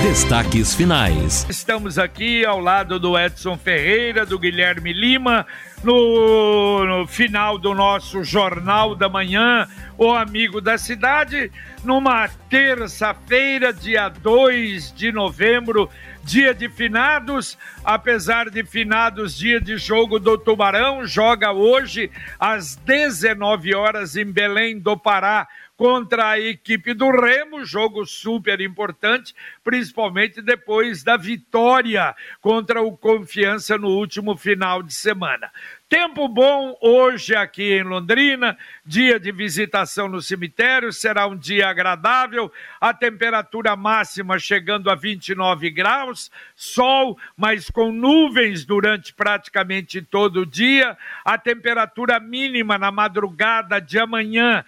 Destaques finais. Estamos aqui ao lado do Edson Ferreira, do Guilherme Lima, no, no, final do nosso Jornal da Manhã, o Amigo da Cidade, numa terça-feira, dia 2 de novembro, dia de finados, apesar de finados, dia de jogo do Tubarão, joga hoje às 19 horas em Belém do Pará contra a equipe do Remo, jogo super importante, principalmente depois da vitória contra o Confiança no último final de semana. Tempo bom hoje aqui em Londrina, dia de visitação no cemitério, será um dia agradável, a temperatura máxima chegando a 29 graus, sol, mas com nuvens durante praticamente todo o dia, a temperatura mínima na madrugada de amanhã,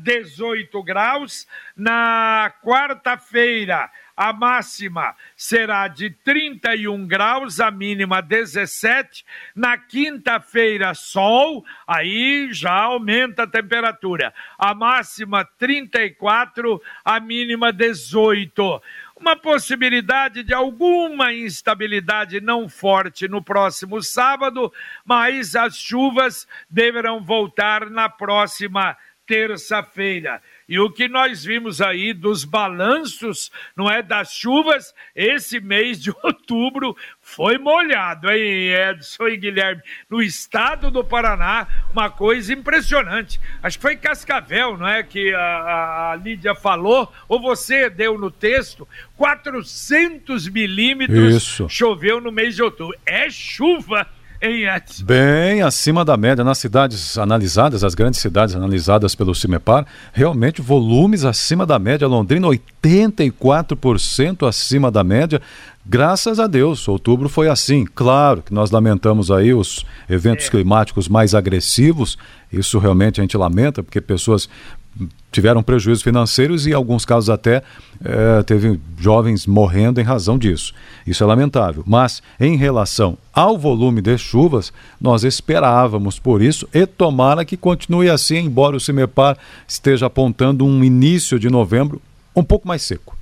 18 ah, graus, na quarta-feira, a máxima será de 31 graus, a mínima 17. Na quinta-feira, sol, aí já aumenta a temperatura. A máxima 34, a mínima 18 uma possibilidade de alguma instabilidade não forte no próximo sábado, mas as chuvas deverão voltar na próxima terça-feira. E o que nós vimos aí dos balanços, não é, das chuvas, esse mês de outubro foi molhado, hein, Edson e Guilherme? No estado do Paraná, uma coisa impressionante. Acho que foi Cascavel, não é, que a, a Lídia falou, ou você deu no texto, 400 milímetros Isso. choveu no mês de outubro. É chuva! Edson? Bem acima da média. Nas cidades analisadas, as grandes cidades analisadas pelo CIMEPAR, realmente volumes acima da média. Londrina, 84% acima da média. Graças a Deus, outubro foi assim. Claro que nós lamentamos aí os eventos é. climáticos mais agressivos. Isso realmente a gente lamenta, porque pessoas tiveram prejuízos financeiros e, em alguns casos, até é, teve jovens morrendo em razão disso. Isso é lamentável. Mas, em relação ao volume de chuvas, nós esperávamos por isso e tomara que continue assim, embora o CIMEPAR esteja apontando um início de novembro um pouco mais seco.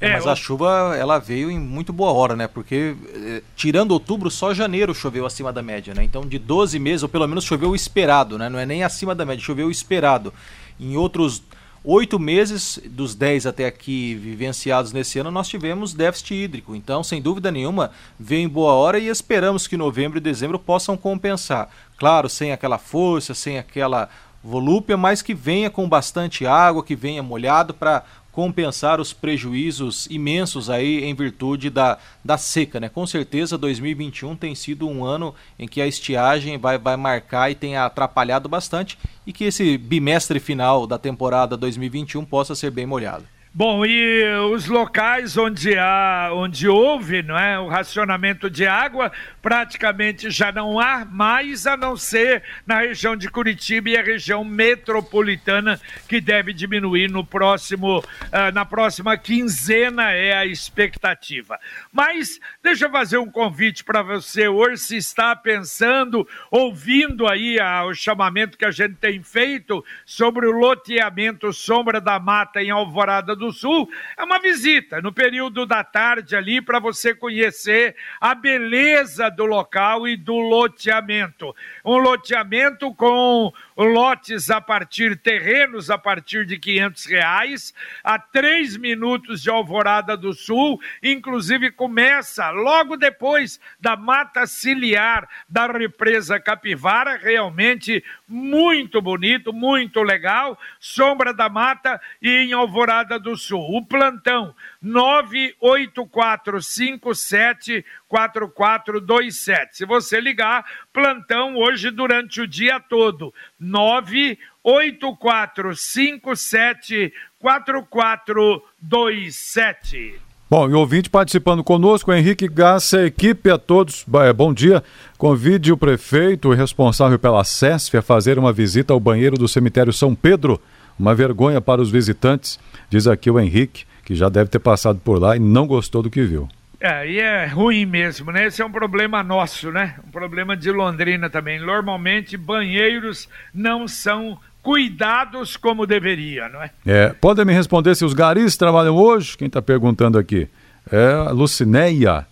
É, mas a chuva ela veio em muito boa hora, né? Porque eh, tirando outubro, só janeiro choveu acima da média, né? Então de 12 meses, ou pelo menos choveu o esperado, né? Não é nem acima da média, choveu o esperado. Em outros oito meses dos dez até aqui vivenciados nesse ano, nós tivemos déficit hídrico. Então, sem dúvida nenhuma, veio em boa hora e esperamos que novembro e dezembro possam compensar. Claro, sem aquela força, sem aquela volúpia, mas que venha com bastante água, que venha molhado para compensar os prejuízos imensos aí em virtude da, da seca, né? Com certeza 2021 tem sido um ano em que a estiagem vai, vai marcar e tem atrapalhado bastante e que esse bimestre final da temporada 2021 possa ser bem molhado. Bom, e os locais onde há, onde houve, não é, o racionamento de água, praticamente já não há mais, a não ser na região de Curitiba e a região metropolitana, que deve diminuir no próximo, uh, na próxima quinzena é a expectativa. Mas deixa eu fazer um convite para você hoje, se está pensando, ouvindo aí a, o chamamento que a gente tem feito sobre o loteamento Sombra da Mata em Alvorada do do Sul, é uma visita no período da tarde ali para você conhecer a beleza do local e do loteamento. Um loteamento com lotes a partir, terrenos a partir de 500 reais, a três minutos de Alvorada do Sul, inclusive começa logo depois da mata ciliar da represa Capivara, realmente muito bonito, muito legal, Sombra da Mata e em Alvorada do Sul. O plantão 984574427. Se você ligar, plantão hoje durante o dia todo. 984574427. Bom, e ouvinte participando conosco, Henrique Gassa, equipe a todos, é, bom dia. Convide o prefeito responsável pela SESF a fazer uma visita ao banheiro do cemitério São Pedro. Uma vergonha para os visitantes, diz aqui o Henrique que já deve ter passado por lá e não gostou do que viu. É, e é ruim mesmo, né? Esse é um problema nosso, né? Um problema de Londrina também. Normalmente, banheiros não são cuidados como deveria, não é? É, podem me responder se os garis trabalham hoje? Quem está perguntando aqui? É a Lucineia.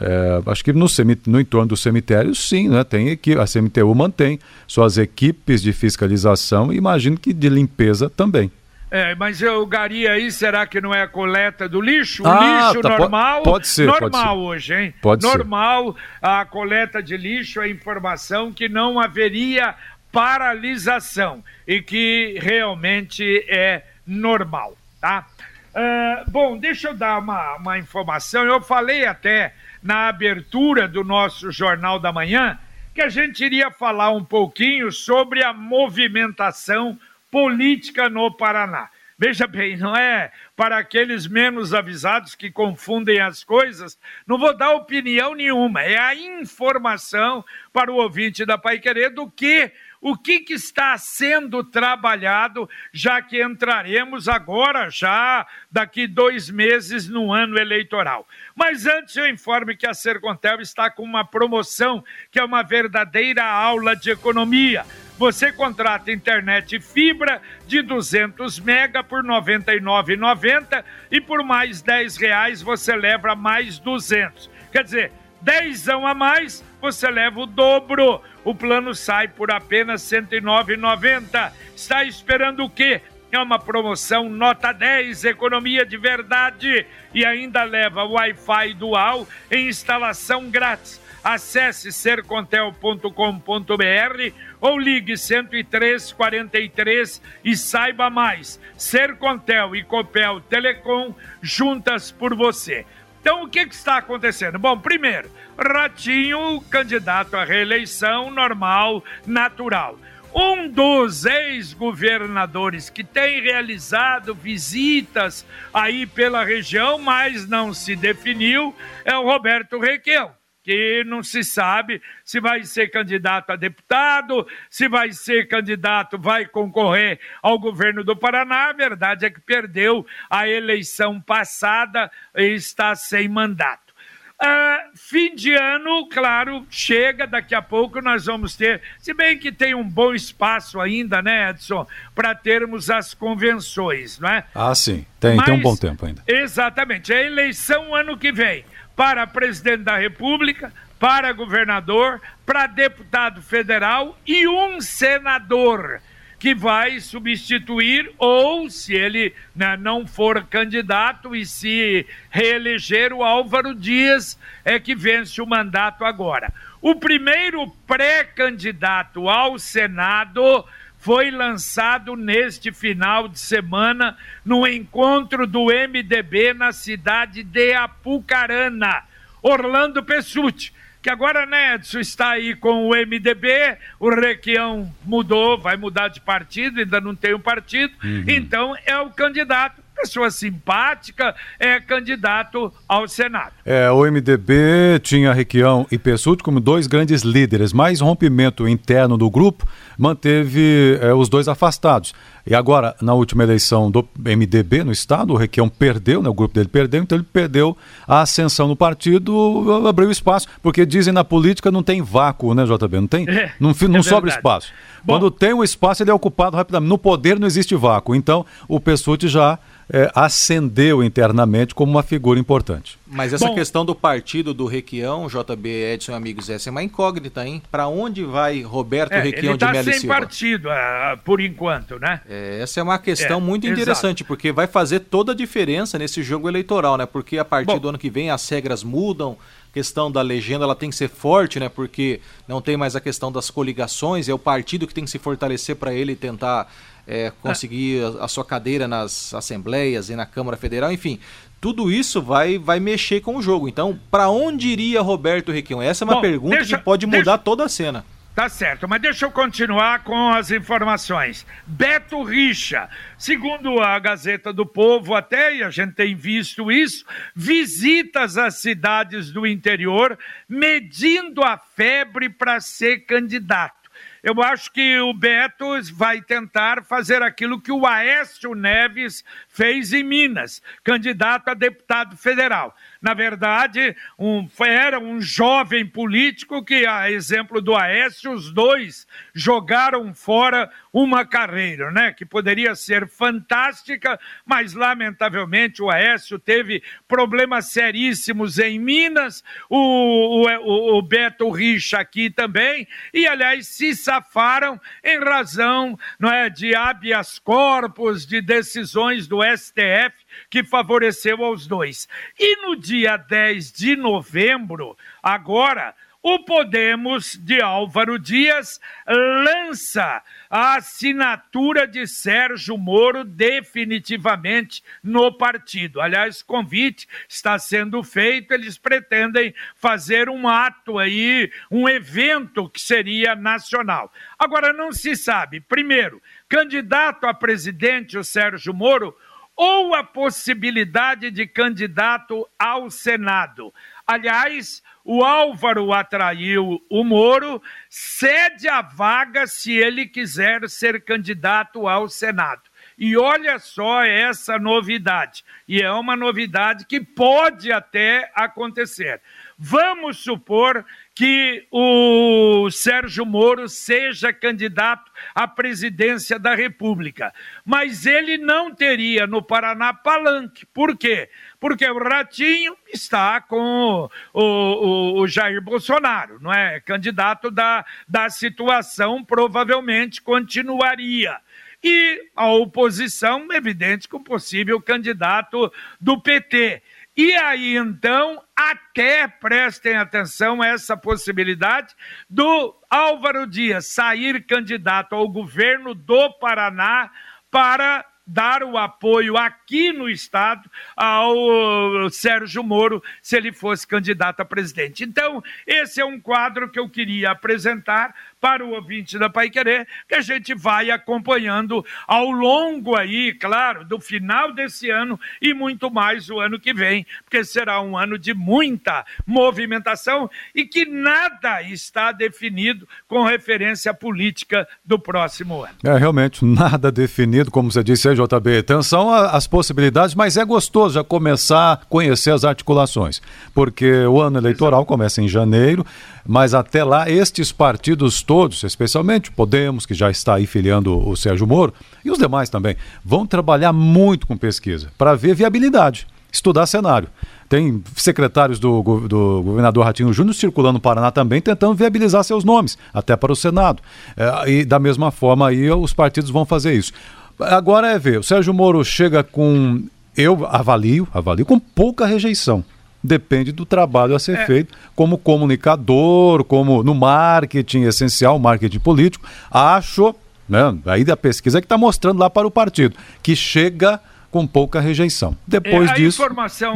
É, acho que no, no, entorno do cemitério, sim, né? Tem equipe, a CMTU mantém suas equipes de fiscalização e imagino que de limpeza também. É, mas o Gari aí, será que não é a coleta do lixo? O ah, lixo tá, normal? Pode ser. Normal pode ser. hoje, hein? Pode normal, ser. a coleta de lixo, a informação que não haveria paralisação e que realmente é normal, tá? Uh, bom, deixa eu dar uma, uma informação. Eu falei até na abertura do nosso Jornal da Manhã que a gente iria falar um pouquinho sobre a movimentação política no Paraná. Veja bem, não é para aqueles menos avisados que confundem as coisas, não vou dar opinião nenhuma, é a informação para o ouvinte da Pai Querer do que o que, que, está sendo trabalhado, já que entraremos agora, já daqui dois meses, no ano eleitoral. Mas antes eu informe que a Sercontel está com uma promoção que é uma verdadeira aula de economia. Você contrata internet fibra de 200 mega por R$ 99,90 e por mais R$ reais você leva mais 200. Quer dizer, dezão a mais, você leva o dobro. O plano sai por apenas R$ 109,90. Está esperando o quê? É uma promoção nota 10, economia de verdade e ainda leva Wi-Fi dual em instalação grátis. Acesse sercontel.com.br ou ligue 103 43 e saiba mais. Sercontel e Copel Telecom juntas por você. Então, o que, que, está acontecendo? Bom, primeiro, Ratinho, candidato à reeleição normal, natural. Um dos ex-governadores que tem realizado visitas aí pela região, mas não se definiu, é o Roberto Requião que não se sabe se vai ser candidato a deputado, se vai ser candidato, vai concorrer ao governo do Paraná. A verdade é que perdeu a eleição passada e está sem mandato. Uh, fim de ano, claro, chega, daqui a pouco nós vamos ter, se bem que tem um bom espaço ainda, né, Edson, para termos as convenções, não é? Ah, sim, tem, Mas, tem um bom tempo ainda. Exatamente, a eleição ano que vem para presidente da República, para governador, para deputado federal e um senador que vai substituir ou, se ele né, não for candidato e se reeleger, o Álvaro Dias é que vence o mandato agora. O primeiro pré-candidato ao Senado foi lançado neste final de semana no encontro do MDB na cidade de Apucarana. Orlando Pessutti, que agora, né, Edson, está aí com o MDB, o Requião mudou, vai mudar de partido, ainda não tem um partido, uhum. então é o candidato pessoa simpática, é candidato ao Senado. É, o MDB tinha Requião e Pessuti como dois grandes líderes, mas rompimento interno do grupo manteve é, os dois afastados. E agora, na última eleição do MDB no estado, o Requião perdeu, né, o grupo dele perdeu, então ele perdeu a ascensão no partido, abriu espaço, porque dizem na política não tem vácuo, né, JB? Não tem, é, não, não é sobra espaço. Bom, Quando tem um espaço, ele é ocupado rapidamente. No poder não existe vácuo. Então, o Pessuti já é, ascendeu internamente como uma figura importante. Mas essa Bom, questão do partido do Requião, JB Edson amigos, essa é uma incógnita, hein? Para onde vai Roberto é, Requião de tá Melo sem partido, uh, por enquanto, né? É, essa é uma questão é, muito interessante, exato. porque vai fazer toda a diferença nesse jogo eleitoral, né? Porque a partir Bom, do ano que vem as regras mudam, questão da legenda ela tem que ser forte, né? Porque não tem mais a questão das coligações, é o partido que tem que se fortalecer para ele tentar é, conseguir a, a, sua cadeira nas assembleias e na Câmara Federal, enfim. Tudo isso vai, vai mexer com o jogo. Então, para onde iria Roberto Requião? Essa é uma Bom, pergunta deixa, que pode mudar deixa... toda a cena. Tá certo, mas deixa eu continuar com as informações. Beto Richa, segundo a Gazeta do Povo, até, e a gente tem visto isso, visitas às cidades do interior, medindo a febre para ser candidato. Eu acho que o Beto vai tentar fazer aquilo que o Aécio Neves fez em Minas, candidato a deputado federal. Na verdade, um, era um jovem político que, a exemplo do Aécio, os dois jogaram fora uma carreira, né? Que poderia ser fantástica, mas lamentavelmente o Aécio teve problemas seríssimos em Minas, o, o, o Beto Richa aqui também, e aliás se safaram em razão não é, de habeas corpus, de decisões do STF que favoreceu aos dois. E no dia 10 de novembro, agora, o Podemos de Álvaro Dias lança a assinatura de Sérgio Moro definitivamente no partido. Aliás, convite está sendo feito, eles pretendem fazer um ato aí, um evento que seria nacional. Agora, não se sabe, primeiro, candidato a presidente o Sérgio Moro ou a possibilidade de candidato ao Senado. Aliás, o Álvaro atraiu o Moro, cede a vaga se ele quiser ser candidato ao Senado. E olha só essa novidade, e é uma novidade que pode até acontecer. Vamos supor que o Sérgio Moro seja candidato à presidência da República. Mas ele não teria no Paraná palanque. Por quê? Porque o Ratinho está com o, o, o Jair Bolsonaro, não é? Candidato da, da situação, provavelmente continuaria e a oposição, evidente, com possível candidato do PT. E aí, então, até prestem atenção essa possibilidade do Álvaro Dias sair candidato ao governo do Paraná para dar o apoio aqui no Estado ao Sérgio Moro, se ele fosse candidato a presidente. Então, esse é um quadro que eu queria apresentar para o ouvinte da Pai Querer, que a gente vai acompanhando ao longo aí, claro, do final desse ano e muito mais o ano que vem, porque será um ano de muita movimentação e que nada está definido com referência à política do próximo ano. É, realmente, nada definido, como você disse aí, JB. Atenção às possibilidades, mas é gostoso já começar a conhecer as articulações, porque o ano eleitoral começa em janeiro, mas até lá estes partidos todos, especialmente Podemos, que já está aí filiando o Sérgio Moro, e os demais também, vão trabalhar muito com pesquisa para ver viabilidade, estudar cenário. Tem secretários do, do governador Ratinho Júnior circulando no Paraná também, tentando viabilizar seus nomes, até para o Senado. É, e da mesma forma aí os partidos vão fazer isso. Agora é ver, o Sérgio Moro chega com, eu avalio, avalio com pouca rejeição depende do trabalho a ser é. feito como comunicador, como no marketing essencial, marketing político. Acho, né, aí da pesquisa que está mostrando lá para o partido, que chega com pouca rejeição. Depois é, disso,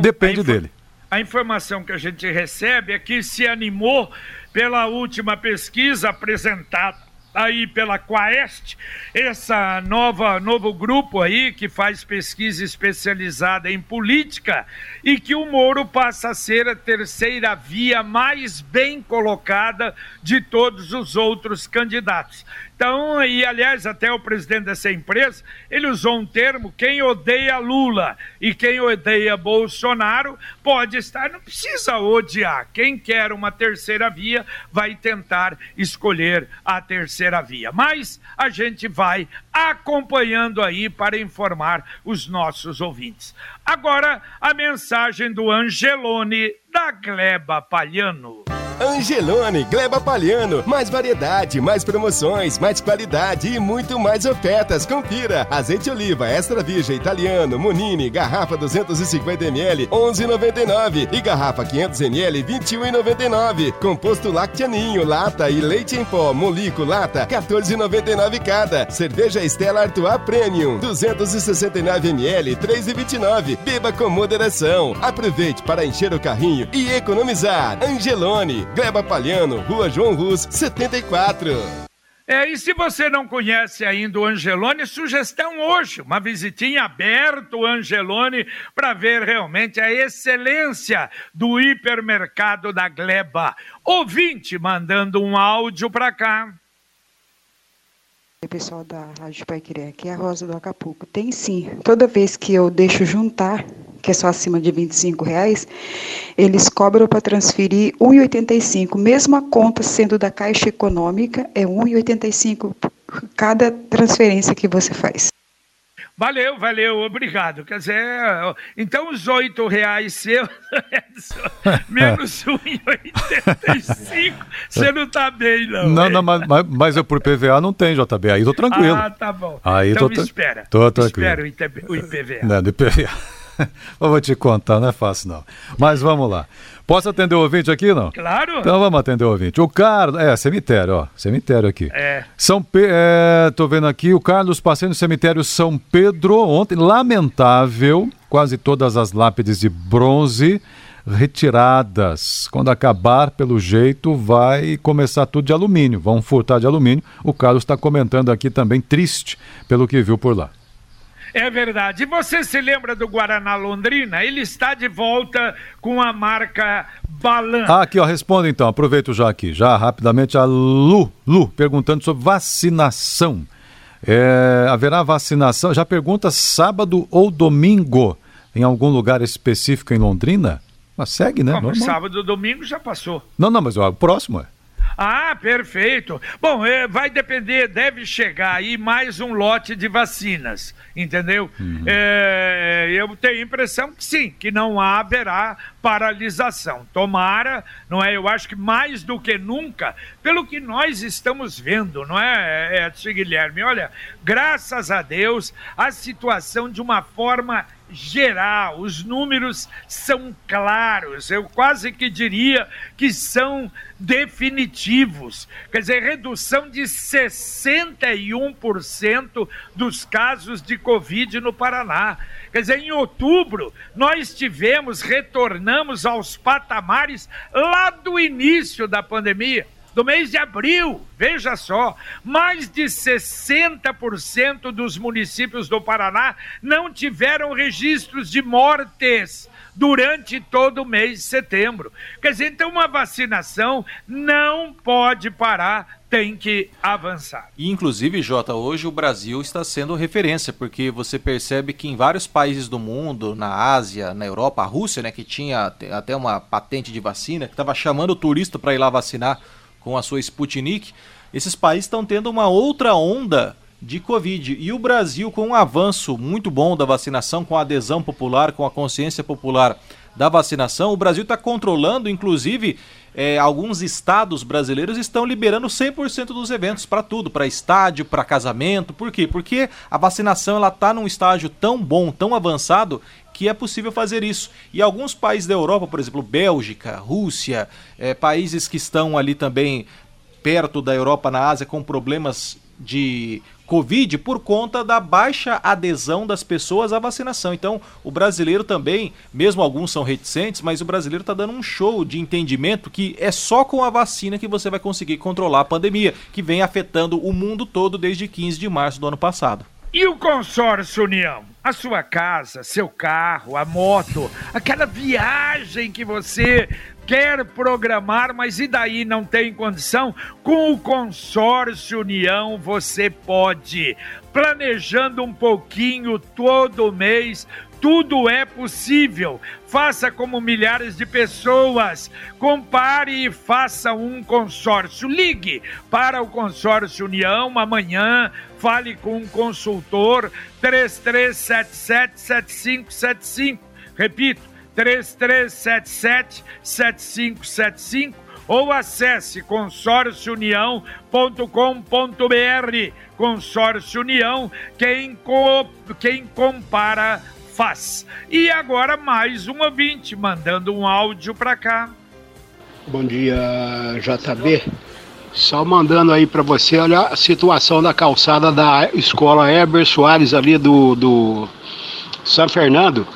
depende dele. A informação que a gente recebe é que se animou pela última pesquisa apresentada aí pela Quaest, essa nova novo grupo aí que faz pesquisa especializada em política e que o Moro passa a ser a terceira via mais bem colocada de todos os outros candidatos. Então, e aliás, até o presidente dessa empresa, ele usou um termo: quem odeia Lula e quem odeia Bolsonaro pode estar, não precisa odiar. Quem quer uma terceira via vai tentar escolher a terceira via. Mas a gente vai acompanhando aí para informar os nossos ouvintes. Agora, a mensagem do Angelone da Gleba Palhano. Angelone, Gleba Palhano. Mais variedade, mais promoções, mais qualidade e muito mais ofertas. Confira. Azeite oliva extra virgem italiano, Munini, garrafa 250ml, 11,99 e garrafa 500ml, 21,99. Composto Lactianinho, lata e leite em pó, Molico, lata, 14,99 cada. Cerveja Stella Artois Premium, 269ml, 3,29. Beba com moderação. Aproveite para encher o carrinho e economizar. Angelone, Gleba Palhano, Rua João Rus, 74. É, e se você não conhece ainda o Angelone, sugestão hoje, uma visitinha aberta o Angelone para ver realmente a excelência do hipermercado da Gleba. Ouvinte mandando um áudio para cá. Oi, pessoal da Rádio Pai Querer, aqui é a Rosa do Acapulco. Tem sim, toda vez que eu deixo juntar que é só acima de 25 reais, eles cobram para transferir 1,85. Mesmo a conta sendo da Caixa Econômica, é 1,85 cada transferência que você faz. Valeu, valeu, obrigado. Quer dizer, então os oito reais seus, menos um e oitenta e cinco, você não tá bem, não. Não, não, mas, mas eu por PVA não tem, JB, aí tô tranquilo. Ah, tá bom. Aí então tô, me espera. Tô tranquilo. Espera o IPVA. Não, do IPVA. eu vou te contar, não é fácil não. Mas vamos lá. Posso atender o ouvinte aqui, não? Claro. Então vamos atender o ouvinte. O Carlos, é, cemitério, ó, cemitério aqui. É. São Pe... é, tô vendo aqui, o Carlos passei no cemitério São Pedro ontem, lamentável, quase todas as lápides de bronze retiradas. Quando acabar, pelo jeito, vai começar tudo de alumínio, vão furtar de alumínio. O Carlos está comentando aqui também, triste, pelo que viu por lá. É verdade. E você se lembra do Guaraná Londrina? Ele está de volta com a marca Balan. Ah, aqui, ó, responda então, aproveito já aqui, já rapidamente a Lu, Lu, perguntando sobre vacinação. É, haverá vacinação? Já pergunta sábado ou domingo em algum lugar específico em Londrina? Mas segue, né? Como, sábado ou domingo já passou. Não, não, mas o próximo é. Ah, perfeito. Bom, é, vai depender, deve chegar aí mais um lote de vacinas, entendeu? Uhum. É, eu tenho a impressão que sim, que não haverá paralisação. Tomara, não é? Eu acho que mais do que nunca, pelo que nós estamos vendo, não é, Edson Guilherme? Olha, graças a Deus, a situação de uma forma geral, os números são claros, eu quase que diria que são definitivos. Quer dizer, redução de 61% dos casos de Covid no Paraná. Quer dizer, em outubro, nós tivemos, retornamos aos patamares lá do início da pandemia do mês de abril, veja só, mais de 60% dos municípios do Paraná não tiveram registros de mortes durante todo o mês de setembro. Quer dizer, então uma vacinação não pode parar, tem que avançar. E, inclusive, Jota, hoje o Brasil está sendo referência, porque você percebe que em vários países do mundo, na Ásia, na Europa, a Rússia, né, que tinha até uma patente de vacina, que estava chamando o turista para ir lá vacinar com a sua Sputnik, esses países estão tendo uma outra onda de Covid. E o Brasil, com um avanço muito bom da vacinação, com a adesão popular, com a consciência popular da vacinação, o Brasil está controlando, inclusive, é, alguns estados brasileiros estão liberando 100% dos eventos para tudo, para estádio, para casamento. Por quê? Porque a vacinação ela está num estágio tão bom, tão avançado, que é possível fazer isso. E alguns países da Europa, por exemplo, Bélgica, Rússia, é, países que estão ali também perto da Europa, na Ásia, com problemas de Covid por conta da baixa adesão das pessoas à vacinação. Então, o brasileiro também, mesmo alguns são reticentes, mas o brasileiro está dando um show de entendimento que é só com a vacina que você vai conseguir controlar a pandemia, que vem afetando o mundo todo desde 15 de março do ano passado. E o consórcio União? A sua casa, seu carro, a moto, aquela viagem que você quer programar, mas e daí não tem condição? Com o consórcio União você pode. Planejando um pouquinho todo mês, tudo é possível. Faça como milhares de pessoas. Compare e faça um consórcio. Ligue para o consórcio União amanhã. Fale com um consultor 33777575. Repito, 33777575 ou acesse consórciounião.com.br. Consórcio União, quem, co quem compara faz. E agora mais um ouvinte mandando um áudio para cá. Bom dia, JB. Só mandando aí para você, olha a situação da calçada da escola Heber Soares ali do, do São Fernando.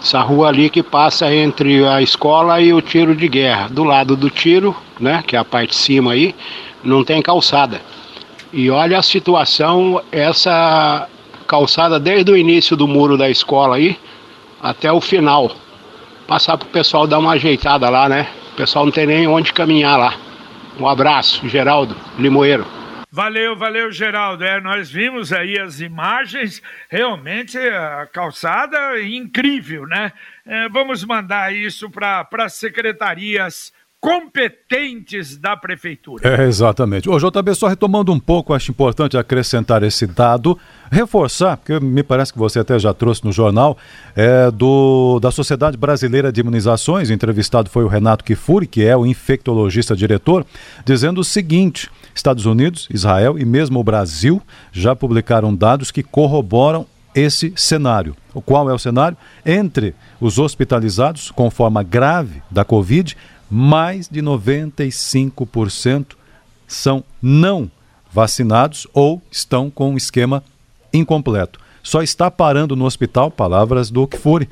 Essa rua ali que passa entre a escola e o tiro de guerra. Do lado do tiro, né, que é a parte de cima aí, não tem calçada. E olha a situação, essa calçada desde o início do muro da escola aí até o final. Passar pro pessoal dar uma ajeitada lá, né? O pessoal não tem nem onde caminhar lá. Um abraço, Geraldo Limoeiro. Valeu, valeu, Geraldo. É, nós vimos aí as imagens, realmente a calçada incrível, né? É, vamos mandar isso para as secretarias competentes da prefeitura. É, exatamente. Ô, JB, só retomando um pouco, acho importante acrescentar esse dado, reforçar, porque me parece que você até já trouxe no jornal, é, do, da Sociedade Brasileira de Imunizações, entrevistado foi o Renato Kifuri, que é o infectologista diretor, dizendo o seguinte: Estados Unidos, Israel e mesmo o Brasil já publicaram dados que corroboram esse cenário. O qual é o cenário? Entre os hospitalizados com forma grave da Covid, mais de 95% são não vacinados ou estão com um esquema incompleto. Só está parando no hospital, palavras do Kfouri,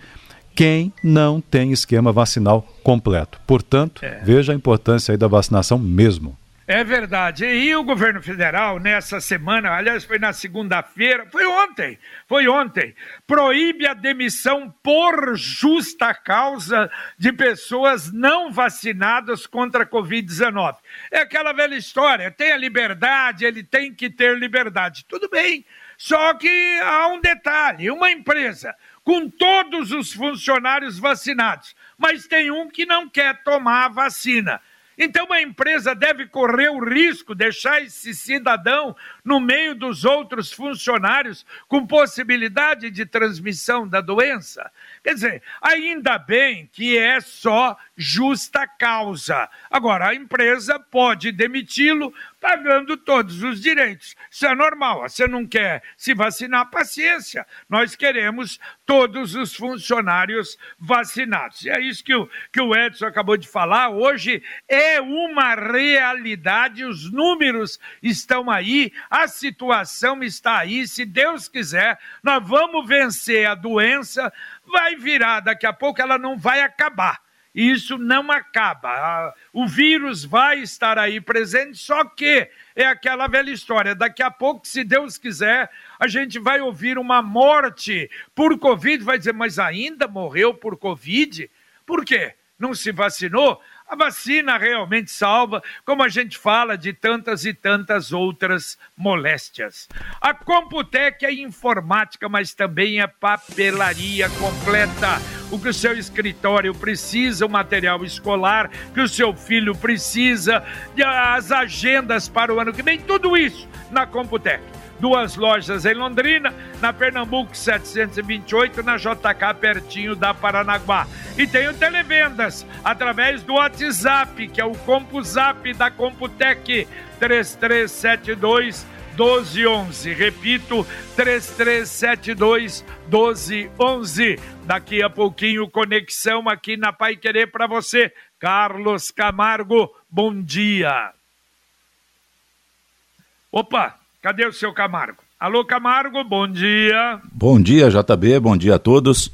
quem não tem esquema vacinal completo. Portanto, é. veja a importância aí da vacinação mesmo. É verdade. E o governo federal, nessa semana, aliás, foi na segunda-feira, foi ontem, foi ontem, proíbe a demissão por justa causa de pessoas não vacinadas contra a Covid-19. É aquela velha história: tem a liberdade, ele tem que ter liberdade. Tudo bem. Só que há um detalhe: uma empresa com todos os funcionários vacinados, mas tem um que não quer tomar a vacina então a empresa deve correr o risco de deixar esse cidadão no meio dos outros funcionários com possibilidade de transmissão da doença? Quer dizer, ainda bem que é só justa causa. Agora, a empresa pode demiti-lo pagando todos os direitos. Isso é normal. Você não quer se vacinar, paciência. Nós queremos todos os funcionários vacinados. E é isso que o, que o Edson acabou de falar. Hoje é uma realidade, os números estão aí, a situação está aí. Se Deus quiser, nós vamos vencer a doença. Vai virar, daqui a pouco ela não vai acabar isso não acaba. O vírus vai estar aí presente, só que é aquela velha história. Daqui a pouco, se Deus quiser, a gente vai ouvir uma morte por Covid, vai dizer, mas ainda morreu por Covid? Por quê? Não se vacinou? A vacina realmente salva, como a gente fala de tantas e tantas outras moléstias. A Computec é informática, mas também é papelaria completa. O que o seu escritório precisa, o material escolar que o seu filho precisa, as agendas para o ano que vem, tudo isso na Computec duas lojas em Londrina, na Pernambuco 728, na JK, pertinho da Paranaguá. E tem o Televendas, através do WhatsApp, que é o CompuZap da Computec, 3372 1211. Repito, 3372 1211. Daqui a pouquinho, conexão aqui na Pai Querer para você. Carlos Camargo, bom dia. Opa, Cadê o seu Camargo? Alô, Camargo, bom dia. Bom dia, JB, bom dia a todos.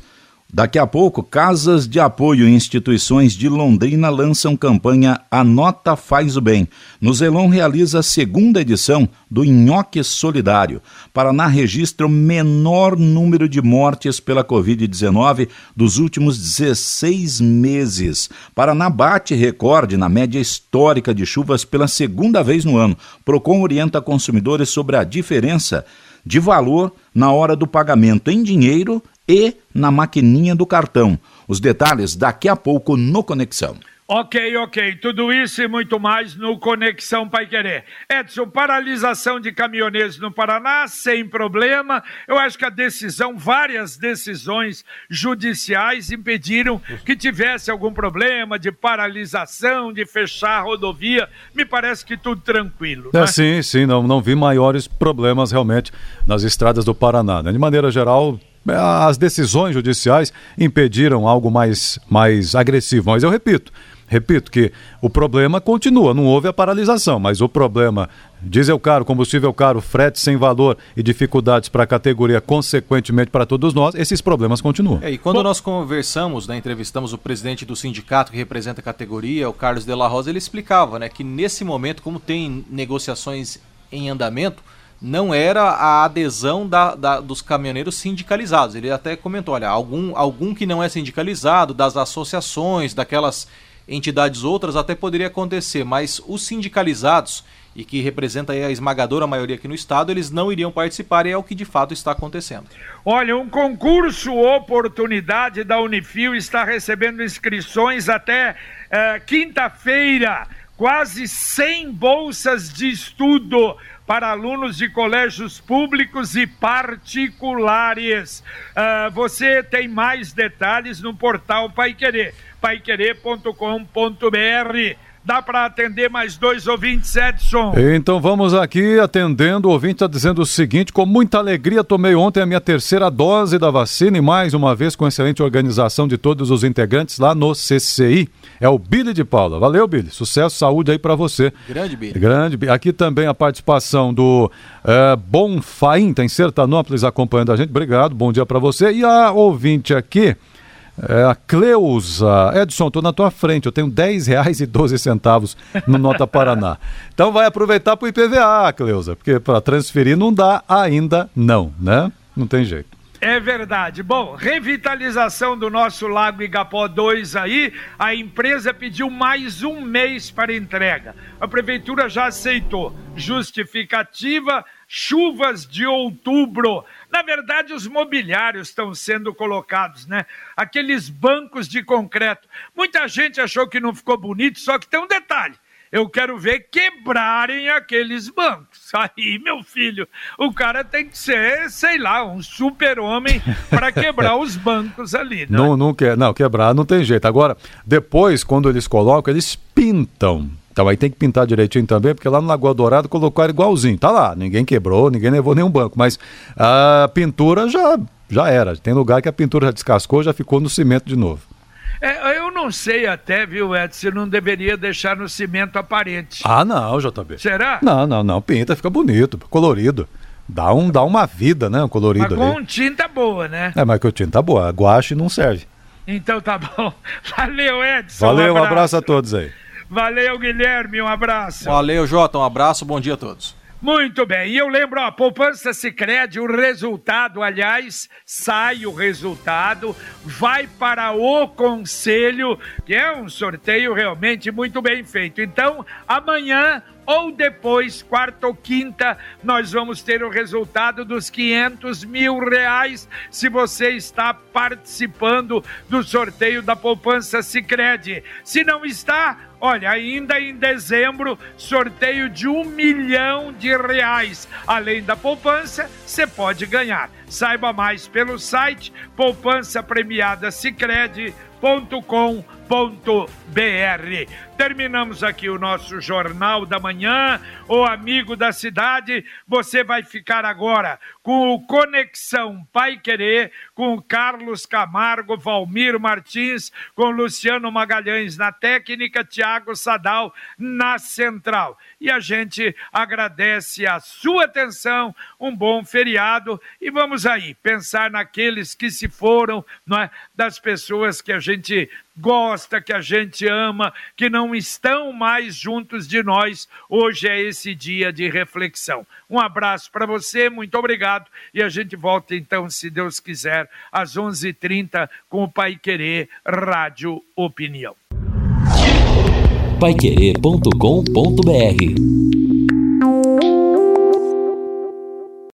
Daqui a pouco, casas de apoio e instituições de Londrina lançam campanha A Nota Faz o Bem. No Zelon realiza a segunda edição do Nhoque Solidário. Paraná registra o menor número de mortes pela Covid-19 dos últimos 16 meses. Paraná bate recorde na média histórica de chuvas pela segunda vez no ano. Procon orienta consumidores sobre a diferença de valor na hora do pagamento em dinheiro e na maquininha do cartão. Os detalhes daqui a pouco no Conexão. Ok, ok. Tudo isso e muito mais no Conexão Pai Querer. Edson, paralisação de caminhoneiros no Paraná, sem problema. Eu acho que a decisão, várias decisões judiciais impediram que tivesse algum problema de paralisação, de fechar a rodovia. Me parece que tudo tranquilo. É, né? sim, sim. Não, não vi maiores problemas realmente nas estradas do Paraná. Né? De maneira geral, as decisões judiciais impediram algo mais, mais agressivo. Mas eu repito, repito que o problema continua, não houve a paralisação, mas o problema, diesel caro, combustível caro, frete sem valor e dificuldades para a categoria, consequentemente para todos nós, esses problemas continuam. É, e quando Bom, nós conversamos, né, entrevistamos o presidente do sindicato que representa a categoria, o Carlos de la Rosa, ele explicava né, que nesse momento, como tem negociações em andamento, não era a adesão da, da, dos caminhoneiros sindicalizados. Ele até comentou, olha, algum, algum que não é sindicalizado, das associações, daquelas entidades outras, até poderia acontecer, mas os sindicalizados e que representa a esmagadora maioria aqui no estado, eles não iriam participar e é o que de fato está acontecendo. Olha, um concurso oportunidade da Unifil está recebendo inscrições até uh, quinta-feira. Quase 100 bolsas de estudo para alunos de colégios públicos e particulares. Uh, você tem mais detalhes no portal Pai Querer, paiquerer.com.br. Dá para atender mais dois ouvintes, Edson? Então vamos aqui atendendo. O ouvinte está dizendo o seguinte: com muita alegria, tomei ontem a minha terceira dose da vacina e mais uma vez com excelente organização de todos os integrantes lá no CCI. É o Billy de Paula. Valeu, Billy. Sucesso, saúde aí para você. Grande, Billy. Grande. Aqui também a participação do é, Bonfaim, tá em Sertanópolis acompanhando a gente. Obrigado, bom dia para você. E a ouvinte aqui. É, a Cleusa. Edson, estou na tua frente, eu tenho 10 reais e 12 centavos no Nota Paraná. Então vai aproveitar para o IPVA, Cleusa, porque para transferir não dá ainda não, né? Não tem jeito. É verdade. Bom, revitalização do nosso Lago Igapó 2 aí, a empresa pediu mais um mês para entrega. A prefeitura já aceitou. Justificativa, chuvas de outubro. Na verdade, os mobiliários estão sendo colocados, né? Aqueles bancos de concreto. Muita gente achou que não ficou bonito, só que tem um detalhe. Eu quero ver quebrarem aqueles bancos. Aí, meu filho, o cara tem que ser, sei lá, um super-homem para quebrar os bancos ali. Não, não, não, quer, não, quebrar não tem jeito. Agora, depois, quando eles colocam, eles pintam. Então aí tem que pintar direitinho também, porque lá no Lagoa Dourado colocaram igualzinho. Tá lá, ninguém quebrou, ninguém levou nenhum banco, mas a pintura já, já era. Tem lugar que a pintura já descascou, já ficou no cimento de novo. É, eu não sei até, viu, Edson, se não deveria deixar no cimento aparente. Ah, não, JB. Será? Não, não, não. Pinta, fica bonito, colorido. Dá, um, dá uma vida, né? Um colorido mas com ali. tinta boa, né? É, mas com tinta boa. Guache não serve. Então tá bom. Valeu, Edson. Valeu, um abraço, um abraço a todos aí. Valeu, Guilherme, um abraço. Valeu, Jota, um abraço, bom dia a todos. Muito bem, e eu lembro, a poupança Sicredi, o resultado, aliás, sai o resultado, vai para o conselho, que é um sorteio realmente muito bem feito. Então, amanhã ou depois, quarta ou quinta, nós vamos ter o resultado dos 500 mil reais se você está participando do sorteio da poupança Sicredi. Se não está, Olha, ainda em dezembro, sorteio de um milhão de reais. Além da poupança, você pode ganhar. Saiba mais pelo site poupança premiada Terminamos aqui o nosso Jornal da Manhã, o amigo da cidade. Você vai ficar agora com o Conexão Pai Querer, com Carlos Camargo, Valmir Martins, com Luciano Magalhães na técnica, Tiago Sadal na central. E a gente agradece a sua atenção, um bom feriado e vamos aí pensar naqueles que se foram, não é? das pessoas que a gente gosta, que a gente ama, que não estão mais juntos de nós. Hoje é esse dia de reflexão. Um abraço para você, muito obrigado. E a gente volta então, se Deus quiser, às 11:30 h 30 com o Pai Querer Rádio Opinião. Paiquerê.com.br